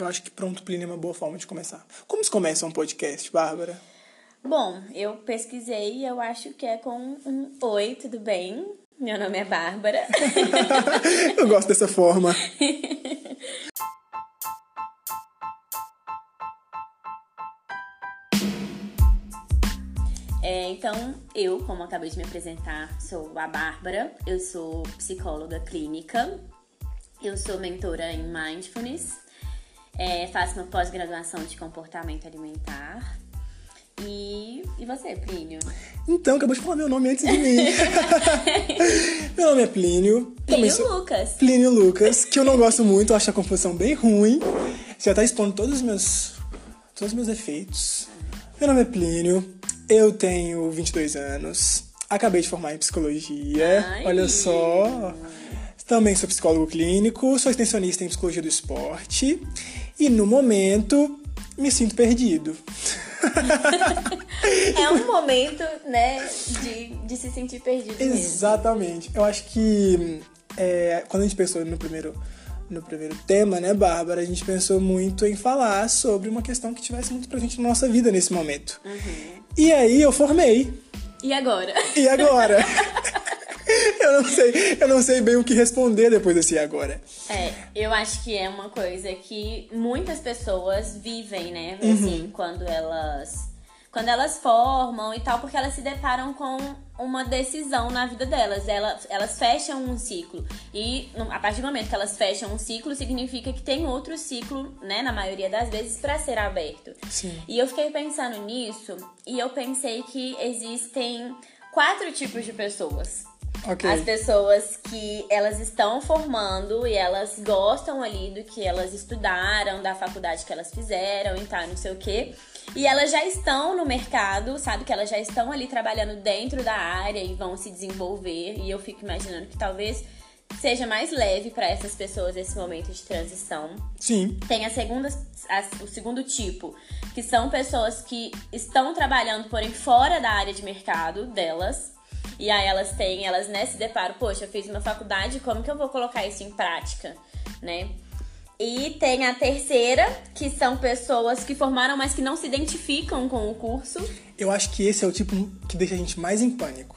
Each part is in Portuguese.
Eu acho que pronto, Plínio é uma boa forma de começar. Como se começa um podcast, Bárbara? Bom, eu pesquisei e eu acho que é com um Oi, tudo bem? Meu nome é Bárbara. eu gosto dessa forma. É, então, eu, como acabei de me apresentar, sou a Bárbara, eu sou psicóloga clínica, eu sou mentora em Mindfulness, é, faço uma pós-graduação de comportamento alimentar. E, e você, Plínio? Então, acabou de falar meu nome antes de mim. meu nome é Plínio. Plínio sou... Lucas. Plínio Lucas, que eu não gosto muito, acho a composição bem ruim. Já tá expondo todos os meus, todos os meus efeitos. Meu nome é Plínio, eu tenho 22 anos, acabei de formar em psicologia, Ai. olha só. Também sou psicólogo clínico, sou extensionista em psicologia do esporte e no momento me sinto perdido. é um momento, né, de, de se sentir perdido. Exatamente. Mesmo. Eu acho que é, quando a gente pensou no primeiro, no primeiro tema, né, Bárbara, a gente pensou muito em falar sobre uma questão que tivesse muito presente na nossa vida nesse momento. Uhum. E aí eu formei. E agora? E agora? eu não sei, eu não sei bem o que responder depois desse agora. É, eu acho que é uma coisa que muitas pessoas vivem, né? Assim, uhum. quando elas quando elas formam e tal, porque elas se deparam com uma decisão na vida delas. Elas, elas fecham um ciclo. E a partir do momento que elas fecham um ciclo, significa que tem outro ciclo, né, na maioria das vezes, para ser aberto. Sim. E eu fiquei pensando nisso e eu pensei que existem quatro tipos de pessoas. Okay. As pessoas que elas estão formando e elas gostam ali do que elas estudaram, da faculdade que elas fizeram e tal, não sei o quê. E elas já estão no mercado, sabe? Que elas já estão ali trabalhando dentro da área e vão se desenvolver. E eu fico imaginando que talvez seja mais leve para essas pessoas esse momento de transição. Sim. Tem a segunda, a, o segundo tipo, que são pessoas que estão trabalhando, porém fora da área de mercado delas e aí elas têm, elas né, se deparam, poxa, eu fiz uma faculdade, como que eu vou colocar isso em prática, né? E tem a terceira, que são pessoas que formaram, mas que não se identificam com o curso. Eu acho que esse é o tipo que deixa a gente mais em pânico.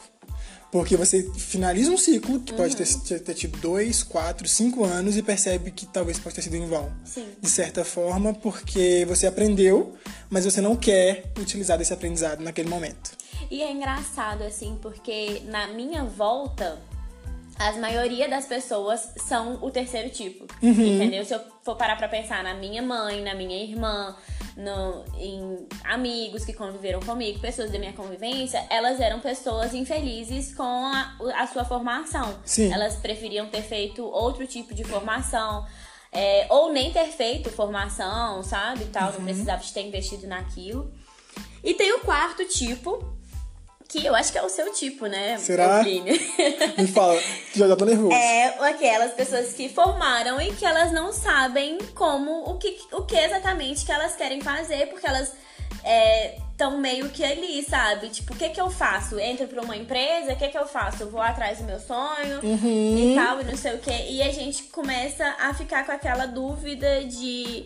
Porque você finaliza um ciclo que pode ter, uhum. ter, tido dois, quatro, cinco anos e percebe que talvez pode ter sido em vão. Sim. De certa forma, porque você aprendeu, mas você não quer utilizar desse aprendizado naquele momento. E é engraçado, assim, porque na minha volta, as maioria das pessoas são o terceiro tipo. Uhum. Entendeu? Se eu for parar pra pensar na minha mãe, na minha irmã, no, em amigos que conviveram comigo, pessoas da minha convivência, elas eram pessoas infelizes com a, a sua formação. Sim. Elas preferiam ter feito outro tipo de formação. É, ou nem ter feito formação, sabe? Tal, uhum. não precisava de ter investido naquilo. E tem o quarto tipo, que eu acho que é o seu tipo, né? Será? Me fala, já, já tô nervoso. É aquelas pessoas que formaram e que elas não sabem como, o que, o que exatamente que elas querem fazer, porque elas estão é, meio que ali, sabe? Tipo, o que que eu faço? Entro pra uma empresa, o que que eu faço? Eu vou atrás do meu sonho uhum. e tal, e não sei o quê. E a gente começa a ficar com aquela dúvida de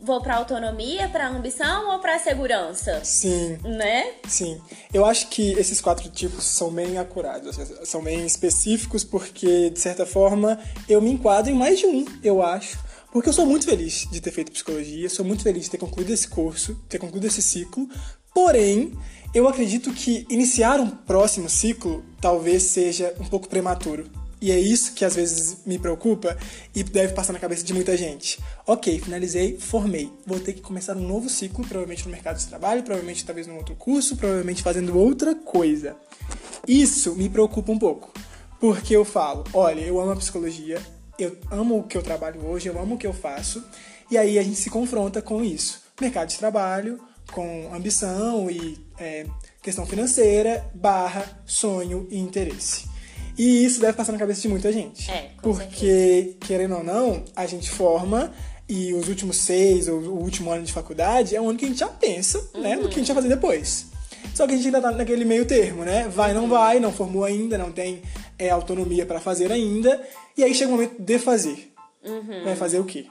vou para autonomia, para ambição ou para segurança? Sim. Né? Sim. Eu acho que esses quatro tipos são bem acurados, são bem específicos porque de certa forma eu me enquadro em mais de um, eu acho. Porque eu sou muito feliz de ter feito psicologia, sou muito feliz de ter concluído esse curso, ter concluído esse ciclo. Porém, eu acredito que iniciar um próximo ciclo talvez seja um pouco prematuro. E é isso que às vezes me preocupa e deve passar na cabeça de muita gente. Ok, finalizei, formei. Vou ter que começar um novo ciclo, provavelmente no mercado de trabalho, provavelmente talvez num outro curso, provavelmente fazendo outra coisa. Isso me preocupa um pouco. Porque eu falo, olha, eu amo a psicologia, eu amo o que eu trabalho hoje, eu amo o que eu faço, e aí a gente se confronta com isso. Mercado de trabalho, com ambição e é, questão financeira, barra, sonho e interesse. E isso deve passar na cabeça de muita gente. É, porque, certeza. querendo ou não, a gente forma e os últimos seis ou o último ano de faculdade é o ano que a gente já pensa, uhum. né, no que a gente vai fazer depois. Só que a gente ainda tá naquele meio termo, né? Vai, não vai, não formou ainda, não tem é, autonomia para fazer ainda. E aí chega o momento de fazer. Uhum. Vai fazer o quê?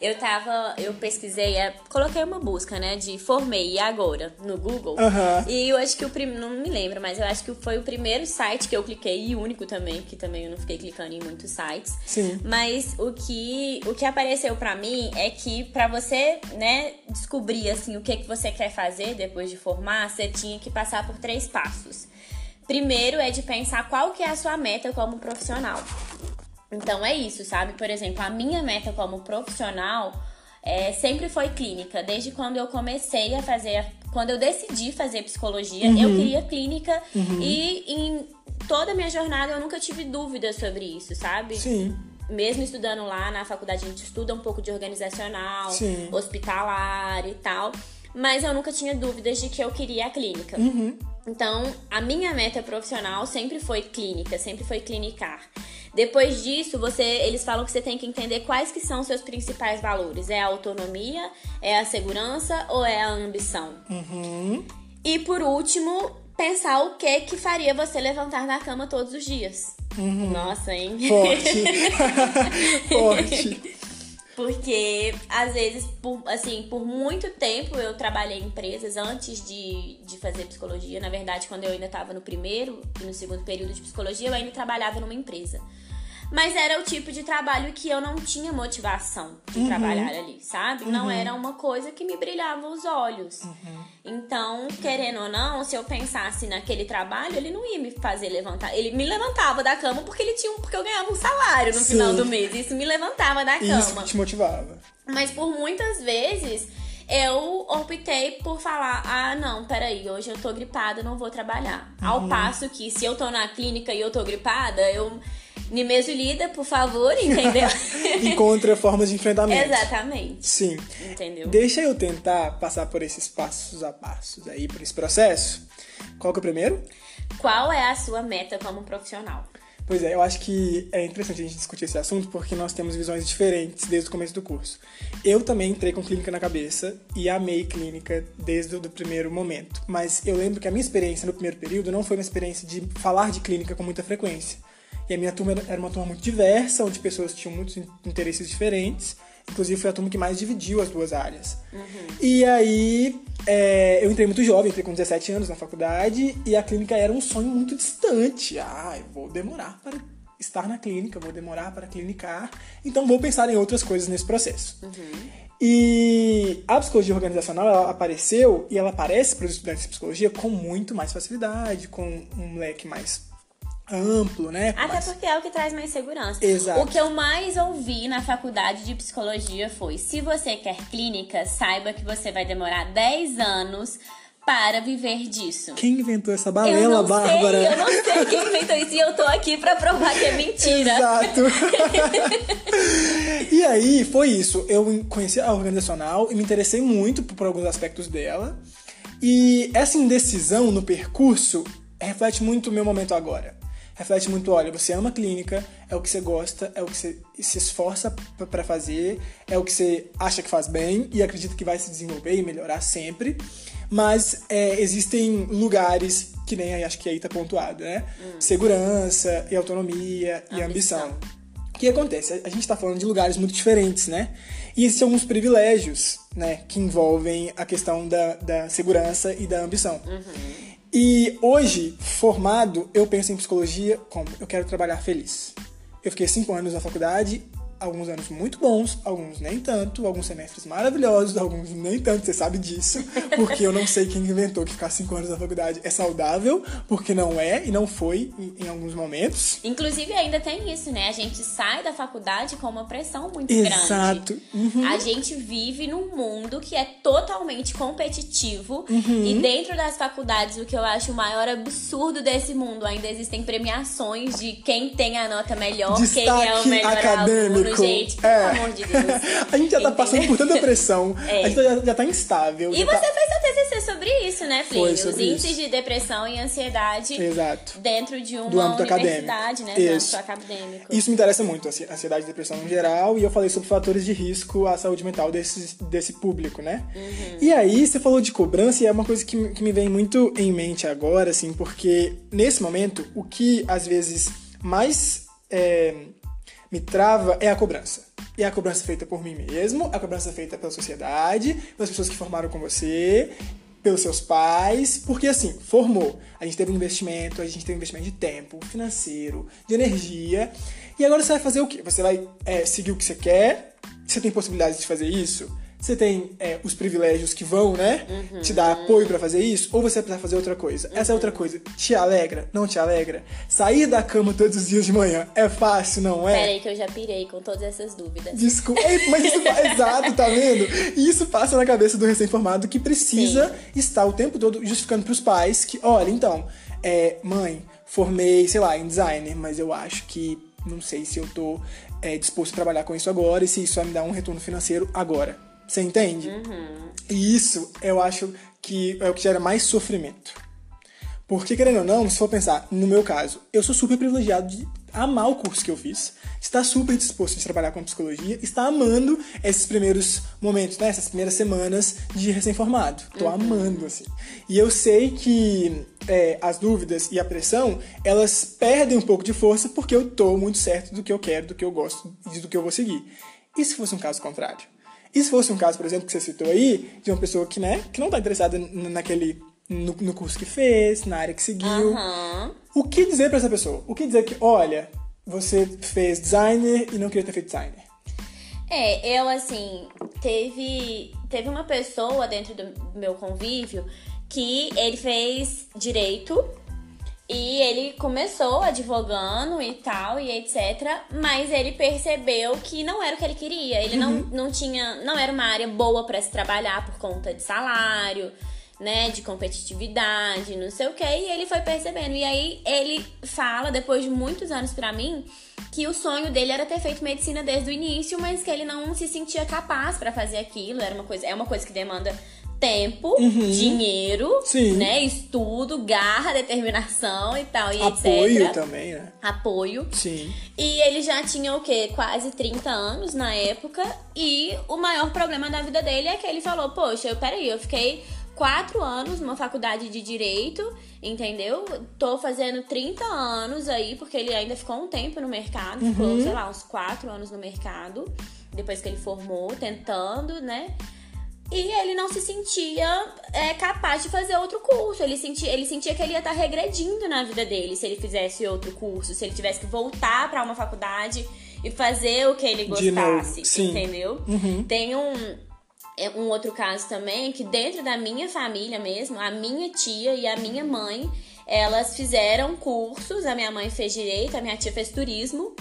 Eu tava, eu pesquisei, é, coloquei uma busca, né, de formei e agora no Google. Aham. E eu acho que o primeiro, não me lembro, mas eu acho que foi o primeiro site que eu cliquei e único também, que também eu não fiquei clicando em muitos sites. Sim. Mas o que o que apareceu pra mim é que pra você, né, descobrir assim o que que você quer fazer depois de formar, você tinha que passar por três passos. Primeiro é de pensar qual que é a sua meta como profissional. Então é isso, sabe? Por exemplo, a minha meta como profissional é, sempre foi clínica. Desde quando eu comecei a fazer, quando eu decidi fazer psicologia, eu queria clínica e em toda a minha jornada eu nunca tive dúvidas sobre isso, sabe? Sim. Mesmo estudando lá na faculdade, a gente estuda um pouco de organizacional, Sim. hospitalar e tal. Mas eu nunca tinha dúvidas de que eu queria a clínica. Então, a minha meta profissional sempre foi clínica, sempre foi clinicar. Depois disso, você, eles falam que você tem que entender quais que são os seus principais valores. É a autonomia, é a segurança ou é a ambição? Uhum. E por último, pensar o que que faria você levantar da cama todos os dias. Nossa, hein? Forte. Forte. Porque, às vezes, por, assim, por muito tempo eu trabalhei em empresas antes de, de fazer psicologia. Na verdade, quando eu ainda estava no primeiro e no segundo período de psicologia, eu ainda trabalhava numa empresa. Mas era o tipo de trabalho que eu não tinha motivação de trabalhar ali, sabe? Não era uma coisa que me brilhava os olhos. Então, querendo ou não, se eu pensasse naquele trabalho, ele não ia me fazer levantar. Ele me levantava da cama porque ele tinha um, porque eu ganhava um salário no Sim. final do mês. Isso me levantava da Isso cama. que te motivava. Mas por muitas vezes eu optei por falar: ah, não, peraí, hoje eu tô gripada, não vou trabalhar. Uhum. Ao passo que se eu tô na clínica e eu tô gripada, eu. Me lida, por favor, entendeu? Encontra formas de enfrentamento. Exatamente. Sim. Entendeu? Deixa eu tentar passar por esses passos a passos aí, por esse processo. Qual que é o primeiro? Qual é a sua meta como profissional? Pois é, eu acho que é interessante a gente discutir esse assunto porque nós temos visões diferentes desde o começo do curso. Eu também entrei com clínica na cabeça e amei clínica desde o primeiro momento. Mas eu lembro que a minha experiência no primeiro período não foi uma experiência de falar de clínica com muita frequência. E a minha turma era- uma turma muito diversa, onde pessoas tinham muitos in- interesses diferentes. Inclusive foi a turma que mais dividiu as duas áreas. E aí é, eu entrei muito jovem, entrei com 17 anos na faculdade e a clínica era um sonho muito distante. Ah, eu vou demorar para estar na clínica, vou demorar para clinicar, então vou pensar em outras coisas nesse processo. E a psicologia organizacional ela apareceu e ela aparece para os estudantes de psicologia com muito mais facilidade, com um leque mais amplo, né? Até mais- porque é o que traz mais segurança. Exato. O que eu mais ouvi na faculdade de psicologia foi: se você quer clínica, saiba que você vai demorar 10 anos para viver disso. Quem inventou essa Eu balela, não Bárbara? sei, eu não sei quem inventou isso e eu tô aqui pra provar que é mentira. Exato. e aí, foi isso. Eu conheci a organizacional e me interessei muito por alguns aspectos dela. E essa indecisão no percurso reflete muito o meu momento agora. Reflete muito, olha, você ama a clínica, é o que você gosta, é o que você se esforça p- pra fazer, é o que você acha que faz bem e acredita que vai se desenvolver e melhorar sempre. Mas é, existem lugares que nem aí acho que aí tá pontuado, né? Segurança e autonomia e Ambição. ambição. O que acontece? A gente está falando de lugares muito diferentes, né? E existem alguns privilégios, né? Que envolvem a questão da, da segurança e da ambição. E hoje, formado, eu penso em psicologia como eu quero trabalhar feliz. Eu fiquei cinco anos na faculdade, alguns anos muito bons, alguns nem tanto, alguns semestres maravilhosos, alguns nem tanto, você sabe disso, porque eu não sei quem inventou que ficar cinco anos na faculdade é saudável, porque não é e não foi em, em alguns momentos. Inclusive, ainda tem isso, né? A gente sai da faculdade com uma pressão muito Exato. grande. Uhum. A gente vive num mundo que é totalmente competitivo. Uhum. E dentro das faculdades, o que eu acho o maior absurdo desse mundo, ainda existem premiações de quem tem a nota melhor, quem é o Destaque melhor acadêmico. aluno, gente. Pelo É. amor de Deus. A gente já tá Entendeu? passando por tanta pressão, É. a gente já, já tá instável. E você tá... fez seu TCC sobre isso, né? Foi Os índices isso. de depressão e ansiedade Exato. dentro de uma Do âmbito universidade, acadêmico. né? Do Isso. âmbito acadêmico. Isso me interessa muito, ansi- ansiedade e depressão em geral, e eu falei sobre fatores de risco à saúde mental desse, desse público, né? E aí, você falou de cobrança, e é uma coisa que, me- que me vem muito em mente agora, assim, porque nesse momento, o que às vezes mais é, me trava é a cobrança. E a cobrança feita por mim mesmo, a cobrança feita pela sociedade, pelas pessoas que formaram com você, pelos seus pais, porque assim, formou. A gente teve um investimento, a gente teve um investimento de tempo, financeiro, de energia. E agora você vai fazer o quê? Você vai é, seguir o que você quer? Você tem possibilidade de fazer isso? Você tem é, os privilégios que vão, né? Uhum. Te dar apoio para fazer isso? Ou você vai precisar fazer outra coisa? Uhum. Essa outra coisa te alegra? Não te alegra? Sair da cama todos os dias de manhã é fácil, não é? Peraí que eu já pirei com todas essas dúvidas. Desculpa, mas isso exato, tá vendo? E isso passa na cabeça do recém-formado que precisa Sim. estar o tempo todo justificando pros pais que, olha, então, é, mãe, formei, sei lá, em designer, mas eu acho que não sei se eu tô é, disposto a trabalhar com isso agora e se isso vai me dar um retorno financeiro agora. Você entende? Uhum. E isso eu acho que é o que gera mais sofrimento. Porque, querendo ou não, se for pensar, no meu caso, eu sou super privilegiado de amar o curso que eu fiz, está super disposto de trabalhar com psicologia, está amando esses primeiros momentos, né, essas primeiras semanas de recém-formado. Tô uhum. amando, assim. E eu sei que é, as dúvidas e a pressão, elas perdem um pouco de força porque eu tô muito certo do que eu quero, do que eu gosto e do que eu vou seguir. E se fosse um caso contrário? E se fosse um caso, por exemplo, que você citou aí, de uma pessoa que, né, que não está interessada naquele. No, no, curso que fez, na área que seguiu. Uhum. O que dizer para essa pessoa? O que dizer que, olha, você fez designer e não queria ter feito designer? É, eu assim, teve, teve uma pessoa dentro do meu convívio que ele fez direito e ele começou advogando e tal, e etc. Mas ele percebeu que não era o que ele queria. Ele uhum. não, não tinha. Não era uma área boa para se trabalhar por conta de salário, né? De competitividade, não sei o que. E ele foi percebendo. E aí ele fala, depois de muitos anos para mim, que o sonho dele era ter feito medicina desde o início, mas que ele não se sentia capaz para fazer aquilo. Era uma coisa, é uma coisa que demanda tempo, uhum. dinheiro, Sim. né? Estudo, garra, determinação e tal, e Apoio etc. também, né? Apoio. Sim. E ele já tinha o quê? Quase 30 anos na época. E o maior problema da vida dele é que ele falou: Poxa, eu, peraí, eu fiquei quatro anos numa faculdade de direito, entendeu? Tô fazendo 30 anos aí, porque ele ainda ficou um tempo no mercado, uhum. ficou, sei lá, uns quatro anos no mercado, depois que ele formou, tentando, né? E ele não se sentia é, capaz de fazer outro curso. Ele sentia, ele sentia que ele ia estar regredindo na vida dele se ele fizesse outro curso, se ele tivesse que voltar para uma faculdade e fazer o que ele gostasse, entendeu? Uhum. Tem um, é, um outro caso também que dentro da minha família mesmo, a minha tia e a minha mãe, elas fizeram cursos. A minha mãe fez direito, a minha tia fez turismo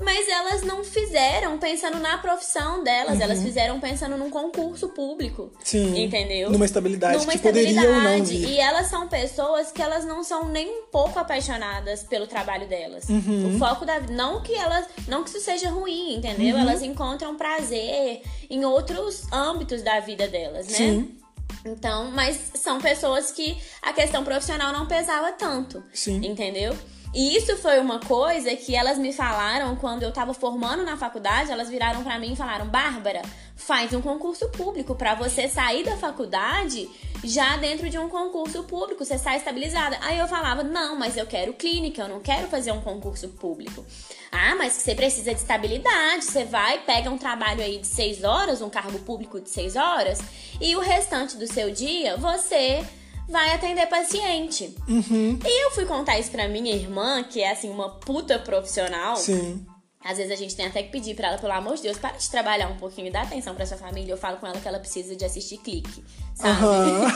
mas elas não fizeram pensando na profissão delas, uhum. elas fizeram pensando num concurso público. Sim. Entendeu? Numa estabilidade Numa que estabilidade. poderia ou não vir. E elas são pessoas que elas não são nem um pouco apaixonadas pelo trabalho delas. Uhum. O foco da não que elas, não que isso seja ruim, entendeu? Uhum. Elas encontram prazer em outros âmbitos da vida delas, né? Sim. Então, mas são pessoas que a questão profissional não pesava tanto. Sim. Entendeu? E isso foi uma coisa que elas me falaram quando eu tava formando na faculdade, elas viraram para mim e falaram: "Bárbara, faz um concurso público para você sair da faculdade já dentro de um concurso público, você sai estabilizada". Aí eu falava: "Não, mas eu quero clínica, eu não quero fazer um concurso público". Ah, mas você precisa de estabilidade. Você vai, pega um trabalho aí de seis horas, um cargo público de seis horas, e o restante do seu dia você vai atender paciente. Uhum. E eu fui contar isso pra minha irmã, que é assim, uma puta profissional. Sim. Às vezes a gente tem até que pedir pra ela, pelo amor de Deus, para de trabalhar um pouquinho e dar atenção pra sua família. Eu falo com ela que ela precisa de assistir clique, sabe? Uhum.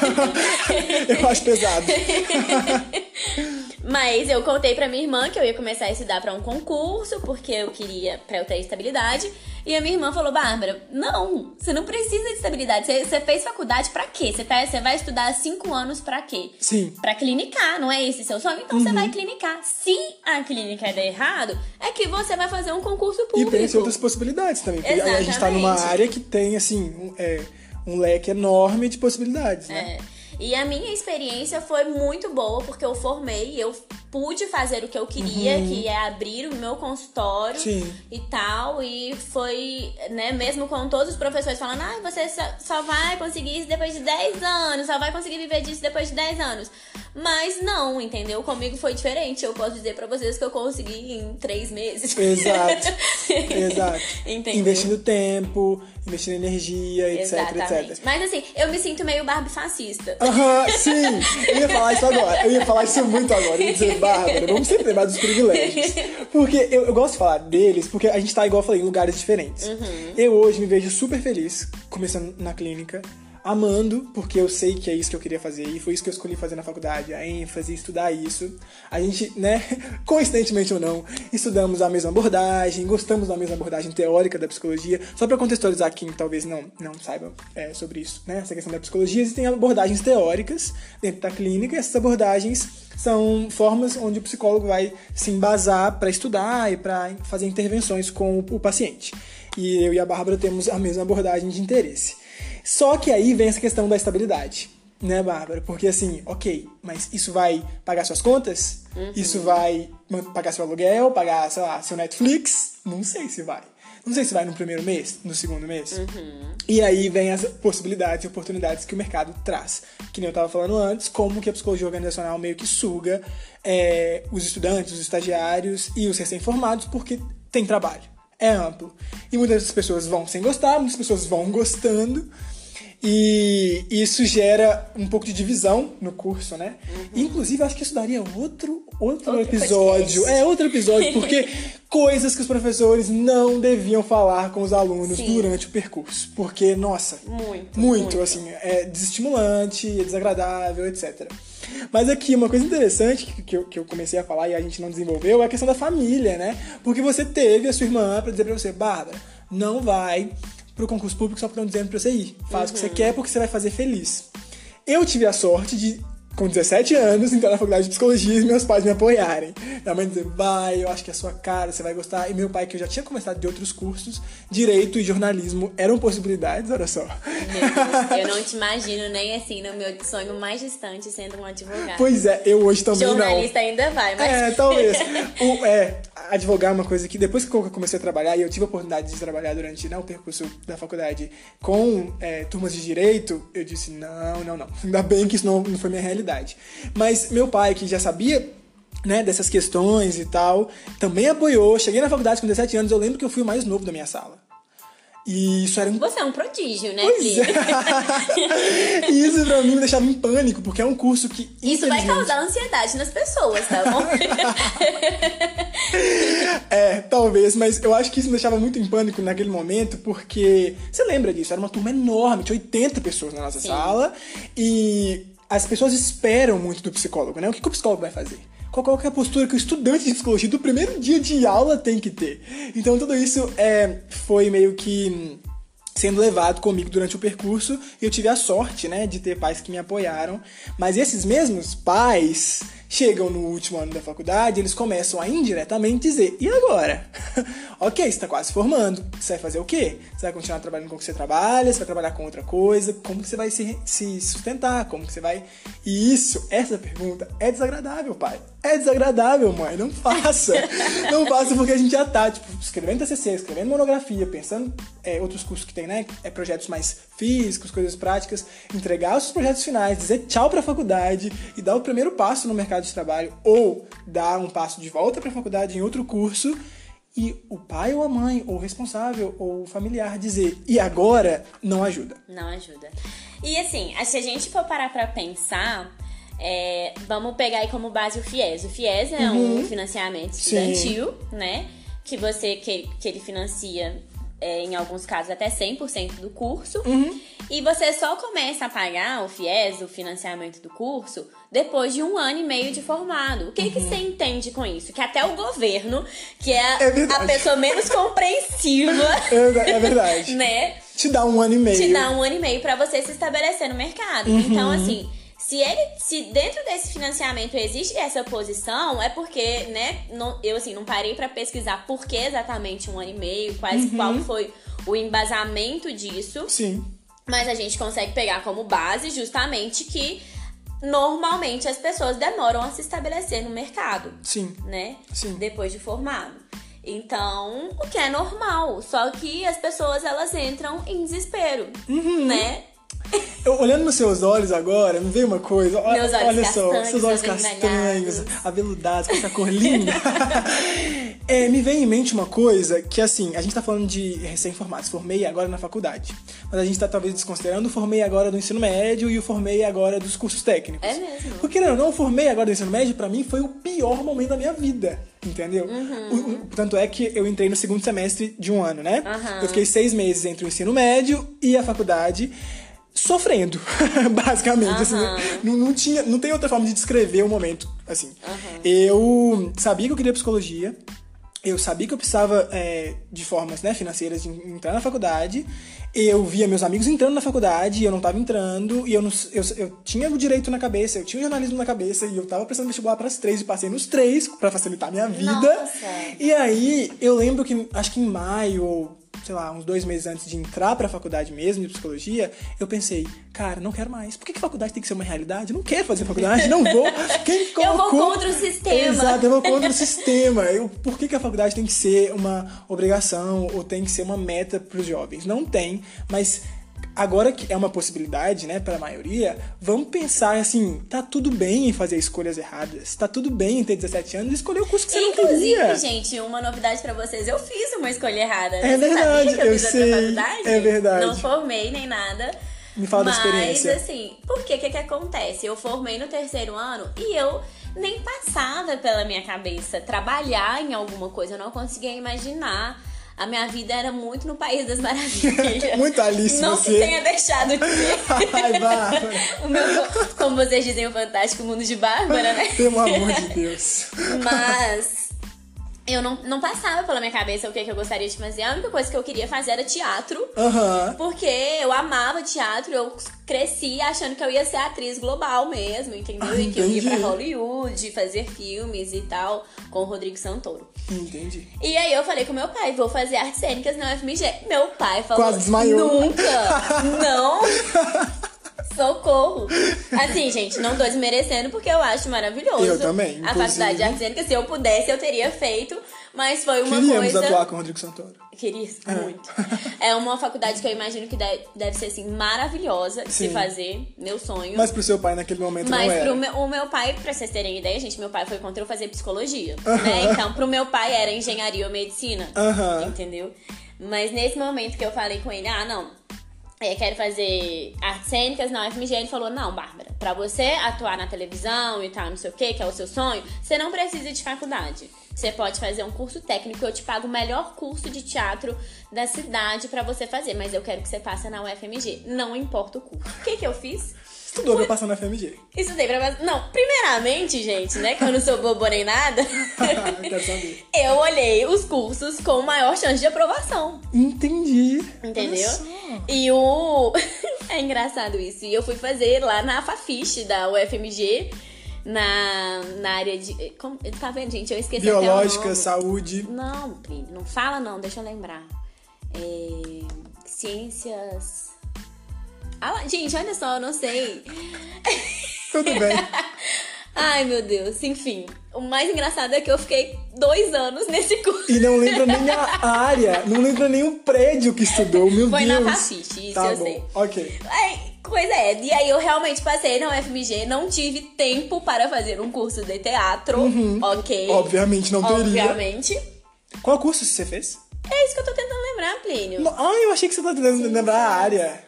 eu acho pesado. Mas eu contei pra minha irmã que eu ia começar a estudar para um concurso, porque eu queria, pra eu ter estabilidade. E a minha irmã falou: Bárbara, não, você não precisa de estabilidade. Você, você fez faculdade pra quê? Você, tá, você vai estudar cinco anos pra quê? Sim. Pra clinicar, não é esse seu sonho? Então uhum. você vai clinicar. Se a clínica der errado, é que você vai fazer um concurso público. E tem outras possibilidades também. Porque Exatamente. a gente tá numa área que tem, assim, um, é, um leque enorme de possibilidades, né? É. E a minha experiência foi muito boa, porque eu formei, eu pude fazer o que eu queria, que é abrir o meu consultório Sim. e tal. E foi, né, mesmo com todos os professores falando, ah, você só, só vai conseguir isso depois de 10 anos, só vai conseguir viver disso depois de 10 anos. Mas não, entendeu? Comigo foi diferente. Eu posso dizer pra vocês que eu consegui em 3 meses. Exato. Exato. Entendeu? Investindo tempo, investindo energia, etc, Exatamente. etc. Mas assim, eu me sinto meio Barbie fascista. Aham, sim! Eu ia falar isso agora. Eu ia falar isso muito agora. Eu ia dizer, Bárbara, vamos sempre lembrar dos privilégios. Porque eu, eu gosto de falar deles, porque a gente tá, igual eu falei, em lugares diferentes. Uhum. Eu hoje me vejo super feliz, começando na clínica, amando, porque eu sei que é isso que eu queria fazer, e foi isso que eu escolhi fazer na faculdade, a ênfase, estudar isso. A gente, né, coincidentemente ou não, estudamos a mesma abordagem, gostamos da mesma abordagem teórica da psicologia. Só pra contextualizar quem talvez não, não saiba é, sobre isso, né, essa questão da psicologia, existem abordagens teóricas dentro da clínica, essas abordagens são formas onde o psicólogo vai se embasar para estudar e para fazer intervenções com o paciente. E eu e a Bárbara temos a mesma abordagem de interesse. Só que aí vem essa questão da estabilidade, né, Bárbara? Porque assim, ok, mas isso vai pagar suas contas? Isso vai pagar seu aluguel, pagar, sei lá, seu Netflix? Não sei se vai. Não sei se vai no primeiro mês, no segundo mês. E aí vem as possibilidades e oportunidades que o mercado traz. Que nem eu tava falando antes, como que a psicologia organizacional meio que suga é, os estudantes, os estagiários e os recém-formados, porque tem trabalho. É amplo. E muitas pessoas vão sem gostar, muitas pessoas vão gostando. E isso gera um pouco de divisão no curso, né? Inclusive, acho que isso daria outro, outro, Outro episódio. podcast. É, outro episódio, porque coisas que os professores não deviam falar com os alunos Sim. durante o percurso. Porque, nossa, Muito, muito, muito. assim, é desestimulante, é desagradável, etc. Mas aqui, uma coisa interessante que, que, eu, que eu comecei a falar e a gente não desenvolveu é a questão da família, né? Porque você teve a sua irmã pra dizer pra você, Bárbara, não vai pro concurso público só porque estão dizendo pra você ir. Faz o que você quer porque você vai fazer feliz. Eu tive a sorte de, com 17 anos, entrar na faculdade de psicologia e meus pais me apoiarem. Minha mãe dizer, vai, eu acho que é a sua cara, você vai gostar. E meu pai, que eu já tinha começado de outros cursos, direito e jornalismo eram possibilidades, olha só. Deus, eu não te imagino nem assim no meu sonho mais distante sendo um advogado. Pois é, eu hoje também não. Jornalista ainda vai, mas. É, talvez. O, é, advogar é uma coisa que depois que eu comecei a trabalhar, e eu tive a oportunidade de trabalhar durante né, o percurso da faculdade com é, turmas de direito, eu disse, não, não, não. Ainda bem que isso não, não foi minha realidade. Mas meu pai, que já sabia né, dessas questões e tal, também apoiou. Cheguei na faculdade com 17 anos, eu lembro que eu fui o mais novo da minha sala. E isso era um Você é um prodígio, né, Pois é. e isso pra mim me deixava em pânico, porque é um curso que. Isso vai infelizmente- causar ansiedade nas pessoas, tá bom? É, talvez, mas eu acho que isso me deixava muito em pânico naquele momento, porque você lembra disso? Era uma turma enorme, tinha 80 pessoas na nossa Sim. sala, e as pessoas esperam muito do psicólogo, né? O que, que o psicólogo vai fazer? Qual, qual é a postura que o estudante de psicologia do primeiro dia de aula tem que ter? Então tudo isso é, foi meio que hum, sendo levado comigo durante o percurso e eu tive a sorte, né, de ter pais que me apoiaram. Mas esses mesmos pais chegam no último ano da faculdade, eles começam a indiretamente dizer: "E agora? OK, você tá quase formando. Você vai fazer o quê? Você vai continuar trabalhando com o que você trabalha? Você vai trabalhar com outra coisa? Como que você vai se, se sustentar? Como que você vai?" E isso, essa pergunta é desagradável, pai. É desagradável, mãe. Não faça. Não faça porque a gente já tá, tipo, escrevendo TCC, escrevendo monografia, pensando é, outros cursos que tem, né? É, projetos mais físicos, coisas práticas. Entregar os seus projetos finais, dizer tchau pra faculdade e dar o primeiro passo no mercado de trabalho ou dar um passo de volta pra faculdade em outro curso e o pai ou a mãe, ou o responsável, ou o familiar dizer e agora não ajuda. Não ajuda. E assim, se a gente for parar pra pensar, é, vamos pegar aí como base o FIES. O FIES é um financiamento Sim. estudantil, né? Que você que, que ele financia, é, em alguns casos, até 100% do curso. E você só começa a pagar o FIES, o financiamento do curso, depois de um ano e meio de formado. O que, que você entende com isso? Que até o governo, que é, É a pessoa menos compreensiva, É, é verdade. né? Te dá um ano e meio. te dá um ano e meio pra você se estabelecer no mercado. Uhum. Então, assim, se ele, se dentro desse financiamento existe essa posição, é porque, né, não- eu assim não parei pra pesquisar por que exatamente um ano e meio, quais, Uhum. qual foi o embasamento disso, Sim. mas a gente consegue pegar como base justamente que normalmente as pessoas demoram a se estabelecer no mercado. Sim. Né? Sim. Depois de formado. Então, o que é normal. Só que as pessoas elas entram em desespero, Uhum. né? Eu, olhando nos seus olhos agora, me veio uma coisa. Olha, Meus olhos olha só, seus olhos castanhos, aveludados, com essa cor linda. É, me vem em mente uma coisa que, assim, a gente tá falando de recém-formados. Formei agora na faculdade. Mas a gente tá talvez desconsiderando o formei agora do ensino médio e o formei agora dos cursos técnicos. É mesmo. Porque, não, não, o formei agora do ensino médio, pra mim, foi o pior momento da minha vida. Entendeu? Uhum. O- o- tanto é que eu entrei no segundo semestre de um ano, né? Aham. Eu fiquei seis meses entre o ensino médio e a faculdade sofrendo, basicamente. assim, Aham. não, não tinha, não tem outra forma de descrever o momento. Assim, eu sabia que eu queria psicologia. Eu sabia que eu precisava é, de formas né, financeiras de entrar na faculdade. Eu via meus amigos entrando na faculdade e eu não tava entrando. E eu, não, eu, eu tinha o direito na cabeça, eu tinha o jornalismo na cabeça. E eu tava prestando vestibular para as três e passei nos três pra facilitar a minha vida. Nossa. E aí, eu lembro que, acho que em maio, ou sei lá, uns dois meses antes de entrar pra faculdade mesmo de psicologia, eu pensei, cara, não quero mais. Por que, que faculdade tem que ser uma realidade? Eu não quero fazer faculdade, não vou. Quem Eu vou colocou... contra o sistema. Exato, eu vou contra o sistema. Eu, por que, que a faculdade tem que ser uma obrigação ou tem que ser uma meta pros jovens? Não tem, mas agora que é uma possibilidade, né, para a maioria, vamos pensar assim, tá tudo bem em fazer escolhas erradas, tá tudo bem em ter 17 anos e escolher o curso que você não Inclusive, queria. gente, uma novidade pra vocês. Eu fiz uma escolha errada. É Você verdade, eu, eu sei, é verdade. Não formei nem nada. Me fala da Mas, experiência. assim, por que que que acontece? Eu formei no terceiro ano e eu nem passava pela minha cabeça trabalhar em alguma coisa. Eu não conseguia imaginar. A minha vida era muito no País das Maravilhas. Muito Alice Não você. que tenha deixado de ser. Ai, Bárbara. o meu, como vocês dizem, o fantástico mundo de Bárbara, né? Pelo amor de Deus. Mas eu não, não passava pela minha cabeça o que, que eu gostaria de fazer. A única coisa que eu queria fazer era teatro. Aham. Porque eu amava teatro, eu cresci achando que eu ia ser atriz global mesmo, entendeu? Ah, e que eu ia pra Hollywood fazer filmes e tal, com o Rodrigo Santoro. Entendi. E aí eu falei com meu pai, vou fazer artes cênicas na UFMG. Meu pai falou, Quase desmaiou. nunca, não, socorro. Assim, gente, não tô desmerecendo porque eu acho maravilhoso. Eu também, A inclusive. faculdade de artes cênicas, se eu pudesse, eu teria feito, mas foi uma Queríamos coisa... atuar com o Rodrigo Santoro. Queria muito. É uma faculdade que eu imagino que deve, ser assim maravilhosa de se Sim. fazer, meu sonho. Mas pro seu pai naquele momento Mas não era. pro meu, o meu pai, pra vocês terem ideia, gente, meu pai foi contra eu fazer psicologia, né? Então, pro meu pai era engenharia ou medicina, Aham. entendeu? Mas nesse momento que eu falei com ele, ah, não, é, quero fazer artes cênicas na UFMG, ele falou, não, Bárbara, pra você atuar na televisão e tal, não sei o que, que é o seu sonho, você não precisa de faculdade. Você pode fazer um curso técnico, eu te pago o melhor curso de teatro da cidade pra você fazer, mas eu quero que você passe na UFMG, não importa o curso. O que que eu fiz? Estudou pra passar na FMG. Estudei pra fazer. Não, primeiramente, gente, né? Que eu não sou boba nem nada. Quero saber. eu olhei os cursos com maior chance de aprovação. Entendi. Entendeu? E o. é engraçado isso. E eu fui fazer lá na Fafiche da UFMG, na, na área de. Como... Tá vendo, gente? Eu esqueci até o Biológica, saúde. Não, não fala não, deixa eu lembrar. É... Ciências. Ah, gente, olha só, eu não sei. Tudo bem. Ai, meu Deus, enfim. O mais engraçado é que eu fiquei dois anos nesse curso. E não lembra nem a área, não lembra nem o prédio que estudou, meu Foi Deus. na Fafiche, isso tá eu bom. sei. Ok. Ai, coisa é, e aí eu realmente passei na UFMG, não tive tempo para fazer um curso de teatro, ok? Uhum. Obviamente não teria. Obviamente. Qual curso você fez? É isso que eu tô tentando lembrar, Plínio. Ah, eu achei que você tá tentando lembrar a área.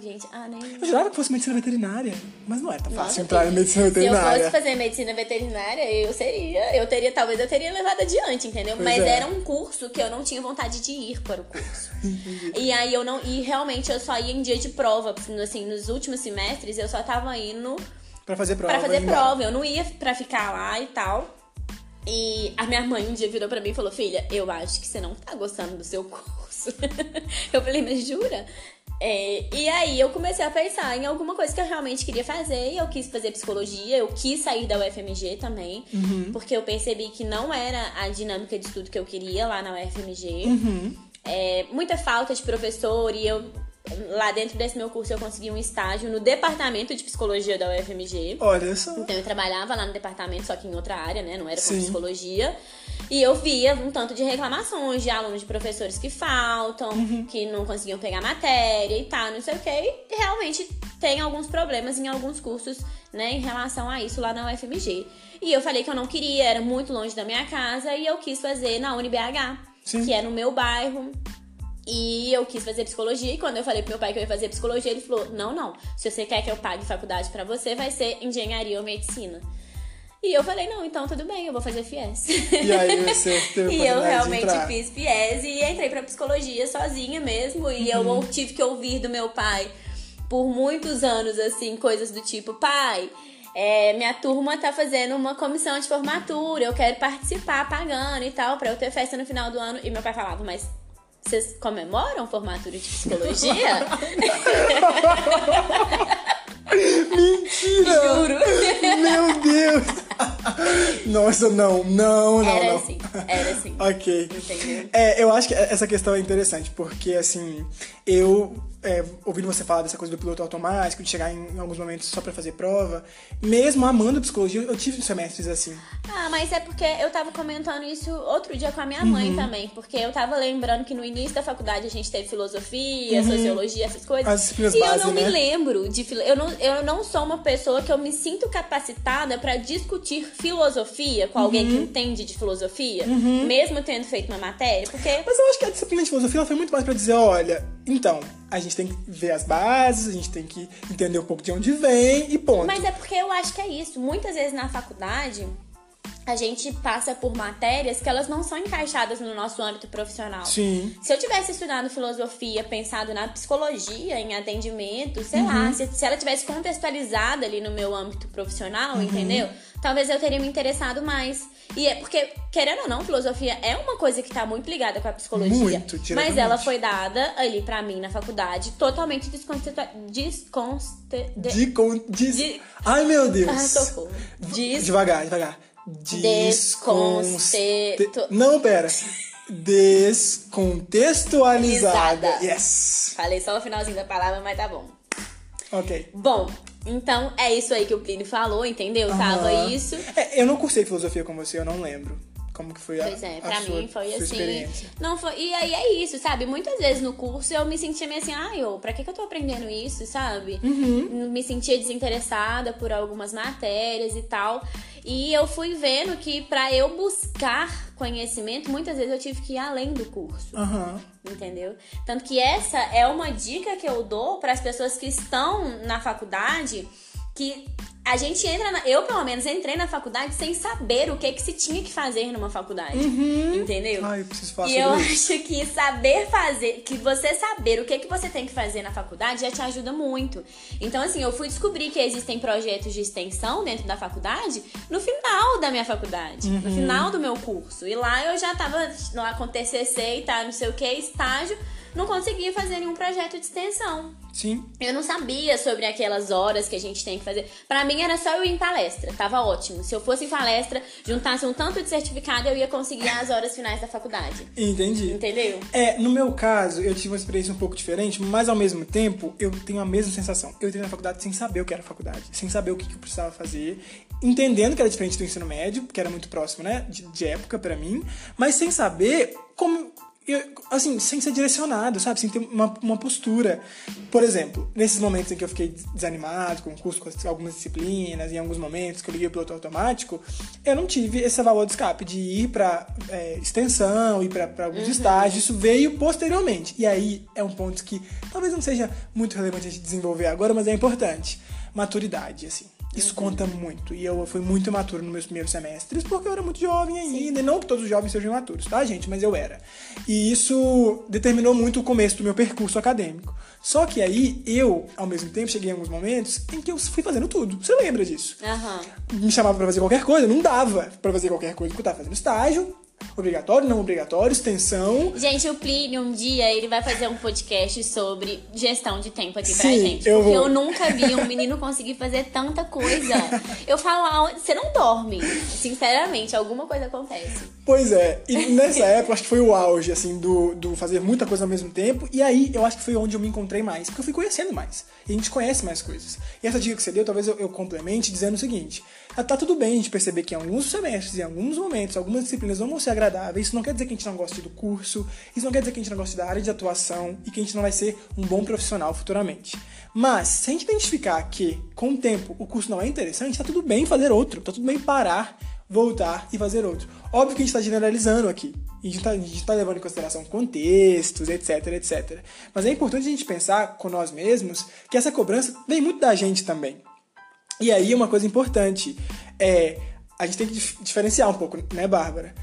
Gente, ah, nem... Eu jurava que fosse medicina veterinária, mas não é tão Nossa, fácil entrar em medicina Se eu veterinária. fosse fazer medicina veterinária, eu seria, eu teria, talvez eu teria levado adiante, entendeu? Pois Mas é. era um curso que eu não tinha vontade de ir para o curso. e aí eu não, e realmente eu só ia em dia de prova, assim, nos últimos semestres eu só tava indo Pra fazer prova. Pra fazer embora. prova. Eu não ia pra ficar lá e tal. E a minha mãe um dia virou pra mim e falou: Filha, eu acho que você não tá gostando do seu curso. eu falei, mas jura? É, e aí eu comecei a pensar em alguma coisa que eu realmente queria fazer. E eu quis fazer psicologia, eu quis sair da UFMG também. Porque eu percebi que não era a dinâmica de estudo que eu queria lá na UFMG. É, muita falta de professor e eu lá dentro desse meu curso eu consegui um estágio no departamento de psicologia da UFMG. Olha só. Então eu trabalhava lá no departamento, só que em outra área, né? Não era com Sim. psicologia. E eu via um tanto de reclamações de alunos, de professores que faltam, Uhum. que não conseguiam pegar matéria e tal, não sei o quê. E realmente tem alguns problemas em alguns cursos, né, em relação a isso lá na UFMG. E eu falei que eu não queria, era muito longe da minha casa, e eu quis fazer na UniBH, Sim. que é no meu bairro. E eu quis fazer psicologia, e quando eu falei pro meu pai que eu ia fazer psicologia, ele falou: Não, não. Se você quer que eu pague faculdade pra você, vai ser engenharia ou medicina. E eu falei: Não, então tudo bem, eu vou fazer FIES. E aí você teve E eu realmente fiz FIES e entrei pra psicologia sozinha mesmo. E eu Uhum. tive que ouvir do meu pai por muitos anos, assim, coisas do tipo: Pai. é, minha turma tá fazendo uma comissão de formatura, eu quero participar pagando e tal, pra eu ter festa no final do ano. E meu pai falava, mas vocês comemoram formatura de psicologia? Mentira! Juro. Meu Deus! Nossa, não, não, não, Era não. assim, era assim. Ok. Entendeu? É, eu acho que essa questão é interessante, porque assim, eu, é, ouvindo você falar dessa coisa do piloto automático, de chegar em, em alguns momentos só pra fazer prova, mesmo amando psicologia, eu tive semestres assim. Ah, mas é porque eu tava comentando isso outro dia com a minha mãe Uhum. também. Porque eu tava lembrando que no início da faculdade a gente teve filosofia, sociologia, essas coisas. Uhum. As disciplinas e base, eu não né? me lembro de eu não Eu não sou uma pessoa que eu me sinto capacitada pra discutir filosofia com alguém Uhum. que entende de filosofia, mesmo tendo feito uma matéria. Porque Mas eu acho que a disciplina de filosofia foi muito mais pra dizer, olha, então, a gente tem que ver as bases, a gente tem que entender um pouco de onde vem e ponto. Mas é porque eu acho que é isso. Muitas vezes na faculdade, a gente passa por matérias que elas não são encaixadas no nosso âmbito profissional. Sim. Se eu tivesse estudado filosofia, pensado na psicologia, em atendimento, sei Uhum. lá, se, se ela tivesse contextualizada ali no meu âmbito profissional, Uhum. entendeu? Talvez eu teria me interessado mais. E é porque, querendo ou não, filosofia é uma coisa que tá muito ligada com a psicologia. Muito, mas ela foi dada ali pra mim na faculdade, totalmente desconte... desconte... de- De, Ai, meu Deus. Ah, socorro. Des... Devagar, devagar. Desconce- Desconte... Não, pera. Descontextualizada. Yes. Falei só o finalzinho da palavra, mas tá bom. Ok. Bom, então é isso aí que o Plínio falou, entendeu? Tava Aham. isso. É, eu não cursei filosofia com você, eu não lembro. Como que foi a, Pois é, a pra sua, mim foi sua assim. experiência? Não foi. E aí é isso, sabe? Muitas vezes no curso eu me sentia meio assim, ai, ô, pra que, que eu tô aprendendo isso, sabe? Uhum. Me sentia desinteressada por algumas matérias e tal. E eu fui vendo que pra eu buscar conhecimento, muitas vezes eu tive que ir além do curso. Aham. Entendeu? Tanto que essa é uma dica que eu dou para as pessoas que estão na faculdade, que a gente entra na, eu pelo menos entrei na faculdade sem saber o que que se tinha que fazer numa faculdade. Entendeu? Ai, eu preciso falar E eu isso. acho que saber fazer, que você saber o que que você tem que fazer na faculdade já te ajuda muito. Então, assim, eu fui descobrir que existem projetos de extensão dentro da faculdade no final da minha faculdade, no Uhum. final do meu curso. E lá eu já tava lá com TCC e tal, não sei o que, estágio, não conseguia fazer nenhum projeto de extensão. Sim. Eu não sabia sobre aquelas horas que a gente tem que fazer. Pra mim era só eu ir em palestra, tava ótimo. Se eu fosse em palestra, juntasse um tanto de certificado, eu ia conseguir as horas finais da faculdade. Entendi. Entendeu? É, no meu caso, eu tive uma experiência um pouco diferente, mas ao mesmo tempo, eu tenho a mesma sensação. Eu entrei na faculdade sem saber o que era faculdade, sem saber o que eu precisava fazer, entendendo que era diferente do ensino médio, que era muito próximo, né, de, de época pra mim, mas sem saber como. Assim, sem ser direcionado, sabe? Sem ter uma, uma postura. Por exemplo, nesses momentos em que eu fiquei des- desanimado com o curso, com as- algumas disciplinas, em alguns momentos que eu liguei o piloto automático, eu não tive esse valor de escape de ir pra é, extensão, ir pra, pra alguns estágios. Isso veio posteriormente. E aí é um ponto que talvez não seja muito relevante a gente desenvolver agora, mas é importante. Maturidade, assim. Isso conta muito. E eu fui muito imaturo nos meus primeiros semestres, porque eu era muito jovem ainda. E não que todos os jovens sejam imaturos, tá, gente? Mas eu era. E isso determinou muito o começo do meu percurso acadêmico. Só que aí eu, ao mesmo tempo, cheguei em alguns momentos em que eu fui fazendo tudo. Você lembra disso? Aham. Me chamava pra fazer qualquer coisa, não dava pra fazer qualquer coisa, porque eu tava fazendo estágio, obrigatório, não obrigatório, extensão. Gente, o Plínio, um dia, ele vai fazer um podcast sobre gestão de tempo aqui pra Sim, gente. eu porque vou. eu nunca vi um menino conseguir fazer tanta coisa. Eu falo, "Ah, você não dorme. Sinceramente, alguma coisa acontece. Pois é, e nessa época acho que foi o auge, assim, do, do fazer muita coisa ao mesmo tempo, e aí eu acho que foi onde eu me encontrei mais, porque eu fui conhecendo mais, e a gente conhece mais coisas. E essa dica que você deu, talvez eu, eu complemente dizendo o seguinte: tá, tá tudo bem a gente perceber que em alguns semestres, em alguns momentos, algumas disciplinas vão ser agradáveis, isso não quer dizer que a gente não goste do curso, isso não quer dizer que a gente não goste da área de atuação e que a gente não vai ser um bom profissional futuramente. Mas, se a gente identificar que, com o tempo, o curso não é interessante, tá tudo bem fazer outro, tá tudo bem parar voltar e fazer outro. Óbvio que a gente está generalizando aqui. A gente está tá levando em consideração contextos, etc, etc. Mas é importante a gente pensar com nós mesmos que essa cobrança vem muito da gente também. E aí uma coisa importante é a gente tem que diferenciar um pouco, né, Bárbara?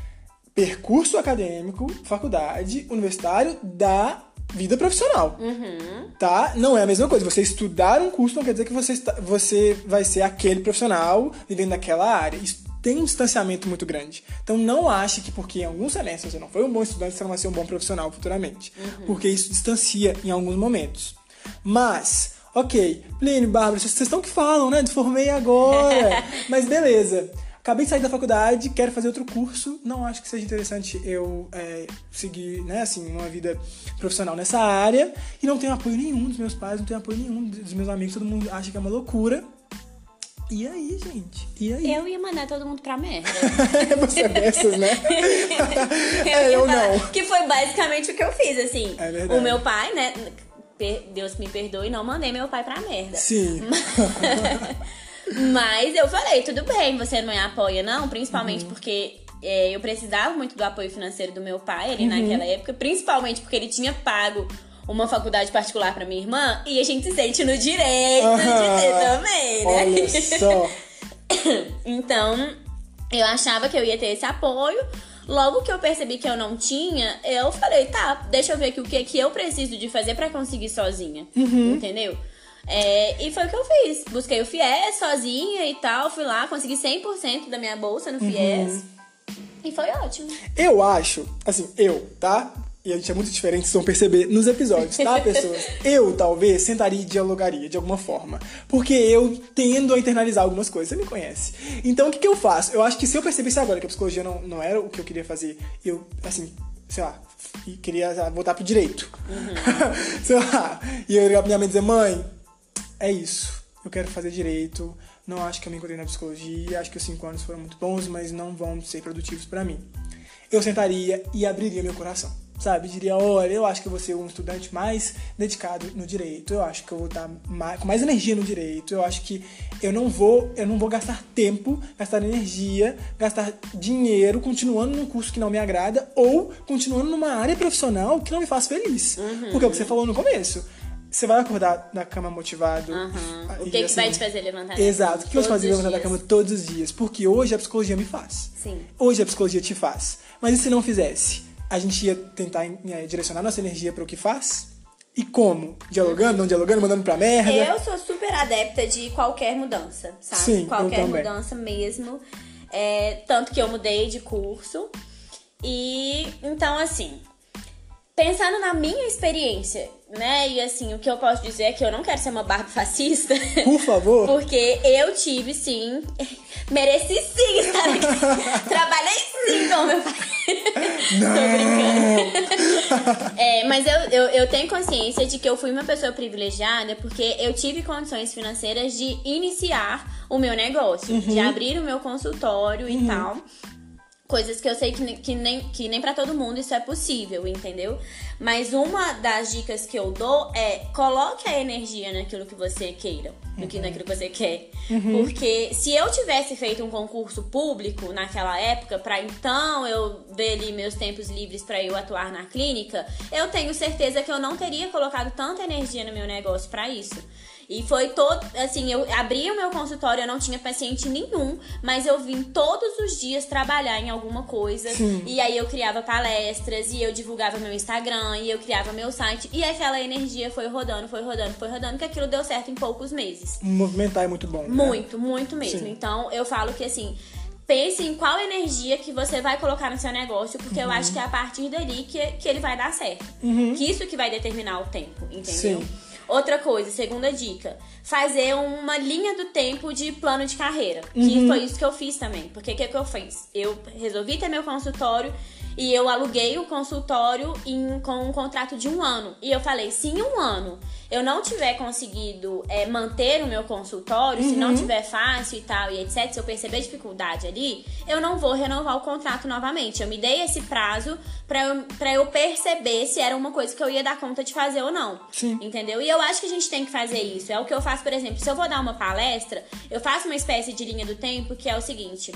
Percurso acadêmico, faculdade, universitário da vida profissional. Uhum. Tá? Não é a mesma coisa. Você estudar um curso não quer dizer que você, está, você vai ser aquele profissional vivendo naquela área. Isso tem um distanciamento muito grande. Então não ache que porque em alguns semestres você não foi um bom estudante, você não vai ser um bom profissional futuramente. Uhum. Porque isso distancia em alguns momentos. Mas, ok, Plínio, Bárbara, vocês estão que falam, né? Formei agora. Mas beleza. Acabei de sair da faculdade, quero fazer outro curso. Não acho que seja interessante eu é, seguir, né, assim, uma vida profissional nessa área. E não tenho apoio nenhum dos meus pais, não tenho apoio nenhum dos meus amigos. Todo mundo acha que é uma loucura. E aí, gente? E aí? Eu ia mandar todo mundo pra merda. Você é dessas, né? é, eu não. Que foi basicamente o que eu fiz, assim. É verdade. O meu pai, né? Deus me perdoe, não mandei meu pai pra merda. Sim. Mas eu falei, tudo bem, você não me apoia, não, principalmente Uhum. porque é, eu precisava muito do apoio financeiro do meu pai ali Uhum. naquela época, principalmente porque ele tinha pago uma faculdade particular pra minha irmã e a gente se sente no direito de ter também, né? Olha só. Então, eu achava que eu ia ter esse apoio. Logo que eu percebi que eu não tinha, eu falei, tá, deixa eu ver aqui o que, que eu preciso de fazer pra conseguir sozinha. Entendeu? É, e foi o que eu fiz. Busquei o FIES sozinha e tal. Fui lá, consegui 100% da minha bolsa no FIES. E foi ótimo. Eu acho, assim, eu, tá? E a gente é muito diferente, vocês vão perceber nos episódios, tá, pessoas? Eu, talvez, sentaria e dialogaria de alguma forma. Porque eu tendo a internalizar algumas coisas, você me conhece. Então, o que, que eu faço? Eu acho que se eu percebesse agora que a psicologia não, não era o que eu queria fazer, eu, assim, sei lá, queria voltar pro direito. sei lá. E eu ligar pra minha mãe e dizer, mãe, é isso. Eu quero fazer direito. Não acho que eu me encontrei na psicologia. Acho que os cinco anos foram muito bons, mas não vão ser produtivos pra mim. Eu sentaria e abriria meu coração. Sabe? Diria, olha, eu acho que eu vou ser um estudante mais dedicado no direito. Eu acho que eu vou estar mais, com mais energia no direito. Eu acho que eu não vou, eu não vou gastar tempo, gastar energia, gastar dinheiro continuando num curso que não me agrada ou continuando numa área profissional que não me faz feliz. Porque é o que você falou no começo. Você vai acordar da cama motivado. Aham. O e, que, que assim, vai te fazer levantar da Exato. O que eu todos fazer levantar da cama todos os dias? Porque hoje a psicologia me faz. Sim. Hoje a psicologia te faz. Mas e se não fizesse? A gente ia tentar eh, direcionar nossa energia para o que faz? E como? Dialogando, não dialogando, mandando pra merda? Eu sou super adepta de qualquer mudança, sabe? Sim, qualquer mudança mesmo. É, tanto que eu mudei de curso. E então, assim, pensando na minha experiência, né? E assim, o que eu posso dizer é que eu não quero ser uma barba fascista. Por favor. Porque eu tive, sim, mereci sim estar aqui. Trabalhei sim com meu pai. Tô brincando. É, mas eu, eu, eu tenho consciência de que eu fui uma pessoa privilegiada porque eu tive condições financeiras de iniciar o meu negócio, de abrir o meu consultório e tal. Coisas que eu sei que, que nem, que nem para todo mundo isso é possível, entendeu? Mas uma das dicas que eu dou é coloque a energia naquilo que você queira, no que, naquilo que você quer. Porque se eu tivesse feito um concurso público naquela época, pra então eu ver ali meus tempos livres pra eu atuar na clínica, eu tenho certeza que eu não teria colocado tanta energia no meu negócio pra isso. E foi todo, assim, eu abri o meu consultório, eu não tinha paciente nenhum, mas eu vim todos os dias trabalhar em alguma coisa. E aí eu criava palestras, e eu divulgava meu Instagram, e eu criava meu site. E aquela energia foi rodando, foi rodando, foi rodando, que aquilo deu certo em poucos meses. Movimentar é muito bom. né? Muito, muito mesmo. Sim. Então eu falo que assim. Pense em qual energia que você vai colocar no seu negócio, porque eu acho que é a partir dali que, que ele vai dar certo. Que isso que vai determinar o tempo, entendeu? Sim. Outra coisa, segunda dica, fazer uma linha do tempo de plano de carreira. Que foi isso que eu fiz também. Porque o que, que eu fiz? Eu resolvi ter meu consultório e eu aluguei o consultório em, com um contrato de um ano. E eu falei, se em um ano eu não tiver conseguido é, manter o meu consultório, se não tiver fácil e tal, e etc., se eu perceber dificuldade ali, eu não vou renovar o contrato novamente. Eu me dei esse prazo pra eu, pra eu perceber se era uma coisa que eu ia dar conta de fazer ou não. Sim. Entendeu? E eu acho que a gente tem que fazer isso. É o que eu faço, por exemplo, se eu vou dar uma palestra, eu faço uma espécie de linha do tempo que é o seguinte.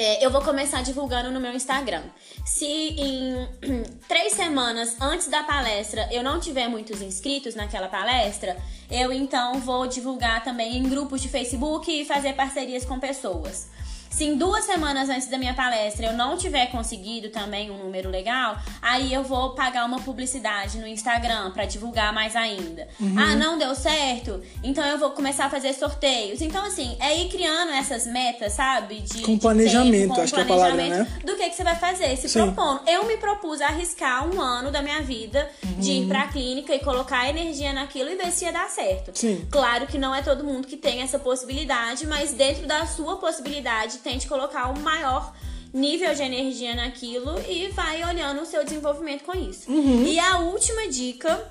É, eu vou começar divulgando no meu Instagram. Se em três semanas antes da palestra eu não tiver muitos inscritos naquela palestra, eu então vou divulgar também em grupos de Facebook e fazer parcerias com pessoas. Se em duas semanas antes da minha palestra eu não tiver conseguido também um número legal, aí eu vou pagar uma publicidade no Instagram para divulgar mais ainda. Ah, não deu certo? Então eu vou começar a fazer sorteios. Então, assim, é ir criando essas metas, sabe? De, Com de planejamento, com acho que é a palavra, planejamento né? Do que, que você vai fazer, se Sim. propondo. Eu me propus a arriscar um ano da minha vida de ir pra clínica e colocar energia naquilo e ver se ia dar certo. Sim. Claro que não é todo mundo que tem essa possibilidade, mas dentro da sua possibilidade, tente colocar o maior nível de energia naquilo e vai olhando o seu desenvolvimento com isso. E a última dica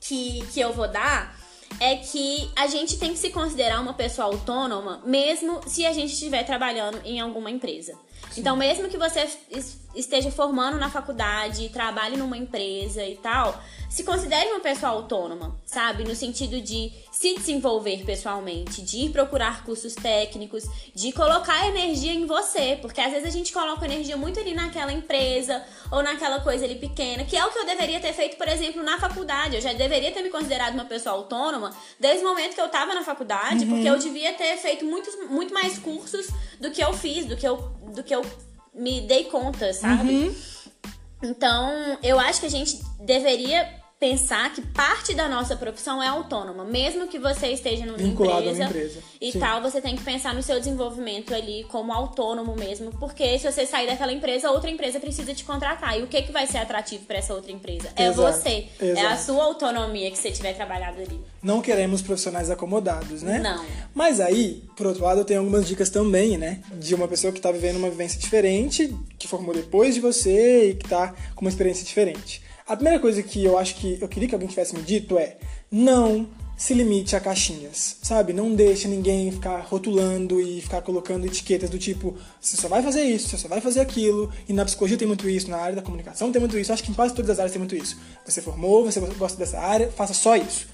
que, que eu vou dar é que a gente tem que se considerar uma pessoa autônoma, mesmo se a gente estiver trabalhando em alguma empresa. Então, mesmo que você esteja formando na faculdade, trabalhe numa empresa e tal, se considere uma pessoa autônoma, sabe? No sentido de se desenvolver pessoalmente, de ir procurar cursos técnicos, de colocar energia em você, porque às vezes a gente coloca energia muito ali naquela empresa ou naquela coisa ali pequena, que é o que eu deveria ter feito, por exemplo, na faculdade. Eu já deveria ter me considerado uma pessoa autônoma desde o momento que eu tava na faculdade, porque eu devia ter feito muitos, muito mais cursos do que eu fiz, do que eu, do que eu me dei conta, sabe? Então, eu acho que a gente deveria pensar que parte da nossa profissão é autônoma, mesmo que você esteja numa Vinculado empresa, empresa. e Sim. tal, você tem que pensar no seu desenvolvimento ali como autônomo mesmo, porque se você sair daquela empresa, outra empresa precisa te contratar. E o que que vai ser atrativo para essa outra empresa? É Exato, você, é a exato. sua autonomia que você tiver trabalhado ali. Não queremos profissionais acomodados, né? Não. Mas aí, por outro lado, eu tenho algumas dicas também, né? De uma pessoa que tá vivendo uma vivência diferente, que formou depois de você e que tá com uma experiência diferente. A primeira coisa que eu acho que eu queria que alguém tivesse me dito é: não se limite a caixinhas, sabe? Não deixe ninguém ficar rotulando e ficar colocando etiquetas do tipo, você só vai fazer isso, você só vai fazer aquilo. E na psicologia tem muito isso, na área da comunicação tem muito isso, acho que em quase todas as áreas tem muito isso. Você formou, você gosta dessa área, faça só isso.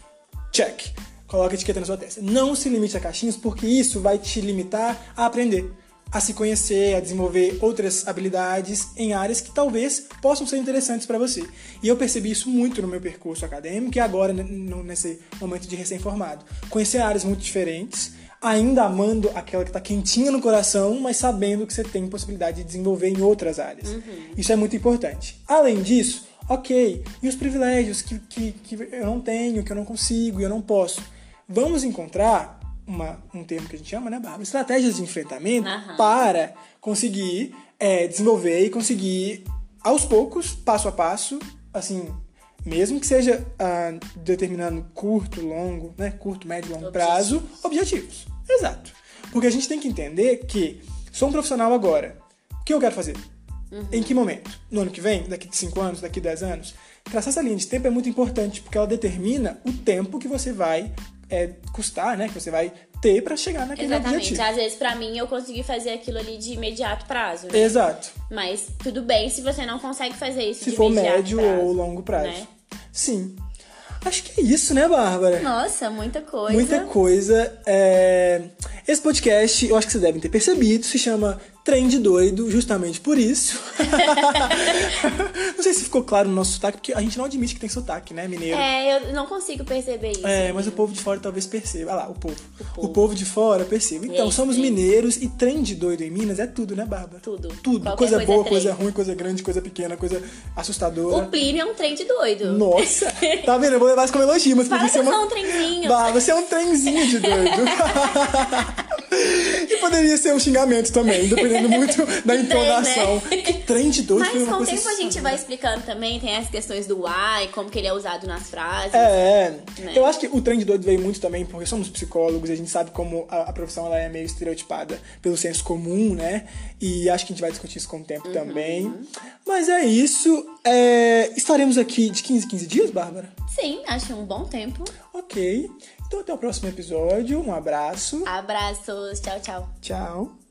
Check. Coloca a etiqueta na sua testa. Não se limite a caixinhas, porque isso vai te limitar a aprender, a se conhecer, a desenvolver outras habilidades em áreas que talvez possam ser interessantes para você. E eu percebi isso muito no meu percurso acadêmico e agora nesse momento de recém-formado. Conhecer áreas muito diferentes, ainda amando aquela que está quentinha no coração, mas sabendo que você tem possibilidade de desenvolver em outras áreas. Isso é muito importante. Além disso, ok, e os privilégios que, que, que eu não tenho, que eu não consigo e eu não posso? Vamos encontrar uma, um termo que a gente chama, né, Bárbara? Estratégias de enfrentamento Aham. para conseguir é, desenvolver e conseguir, aos poucos, passo a passo, assim, mesmo que seja ah, determinando curto, longo, né, curto, médio, longo prazo, objetivos. Exato. Porque a gente tem que entender que sou um profissional agora. O que eu quero fazer? Em que momento? No ano que vem? Daqui de 5 anos? Daqui de 10 anos? Traçar essa linha de tempo é muito importante, porque ela determina o tempo que você vai é, custar, né? Que você vai ter para chegar naquele Exatamente. objetivo. Às vezes, pra mim, eu consegui fazer aquilo ali de imediato prazo, né? Exato. Mas tudo bem se você não consegue fazer isso Se de for médio prazo, ou longo prazo. né? Sim. Acho que é isso, né, Bárbara? Nossa, muita coisa. Muita coisa. É, Esse podcast, eu acho que vocês devem ter percebido, se chama Trem de Doido, justamente por isso. não sei se ficou claro no nosso sotaque, porque a gente não admite que tem sotaque, né, mineiro? É, eu não consigo perceber isso. É, mas o povo de fora talvez perceba. Ah lá, o povo. O povo, povo. de fora perceba. Então, aí, somos mineiros e trem de doido em Minas é tudo, né, Bárbara? Tudo. Tudo. Qualquer Coisa coisa boa, é trem. coisa ruim, coisa grande, coisa pequena, coisa assustadora. O Plínio é um trem de doido. Nossa! Tá vendo? Eu vou levar isso como elogio, mas podia ser uma... um trenzinho. Bah, você é um trenzinho de doido. que poderia ser um xingamento também, dependendo muito da Que trem, entonação. né? Que trem de doido Mas com o tempo a gente assim. vai explicando também, tem as questões do why, como que ele é usado nas frases. É, Né? eu acho que o trem de doido veio muito também porque somos psicólogos e a gente sabe como a, a profissão ela é meio estereotipada pelo senso comum, né? E acho que a gente vai discutir isso com o Uhum. tempo também. Mas é isso. É, estaremos aqui de 15 em 15 dias, Bárbara? Sim, acho um bom tempo. Ok. Então até o próximo episódio. Um abraço. Abraços, tchau, tchau. Tchau.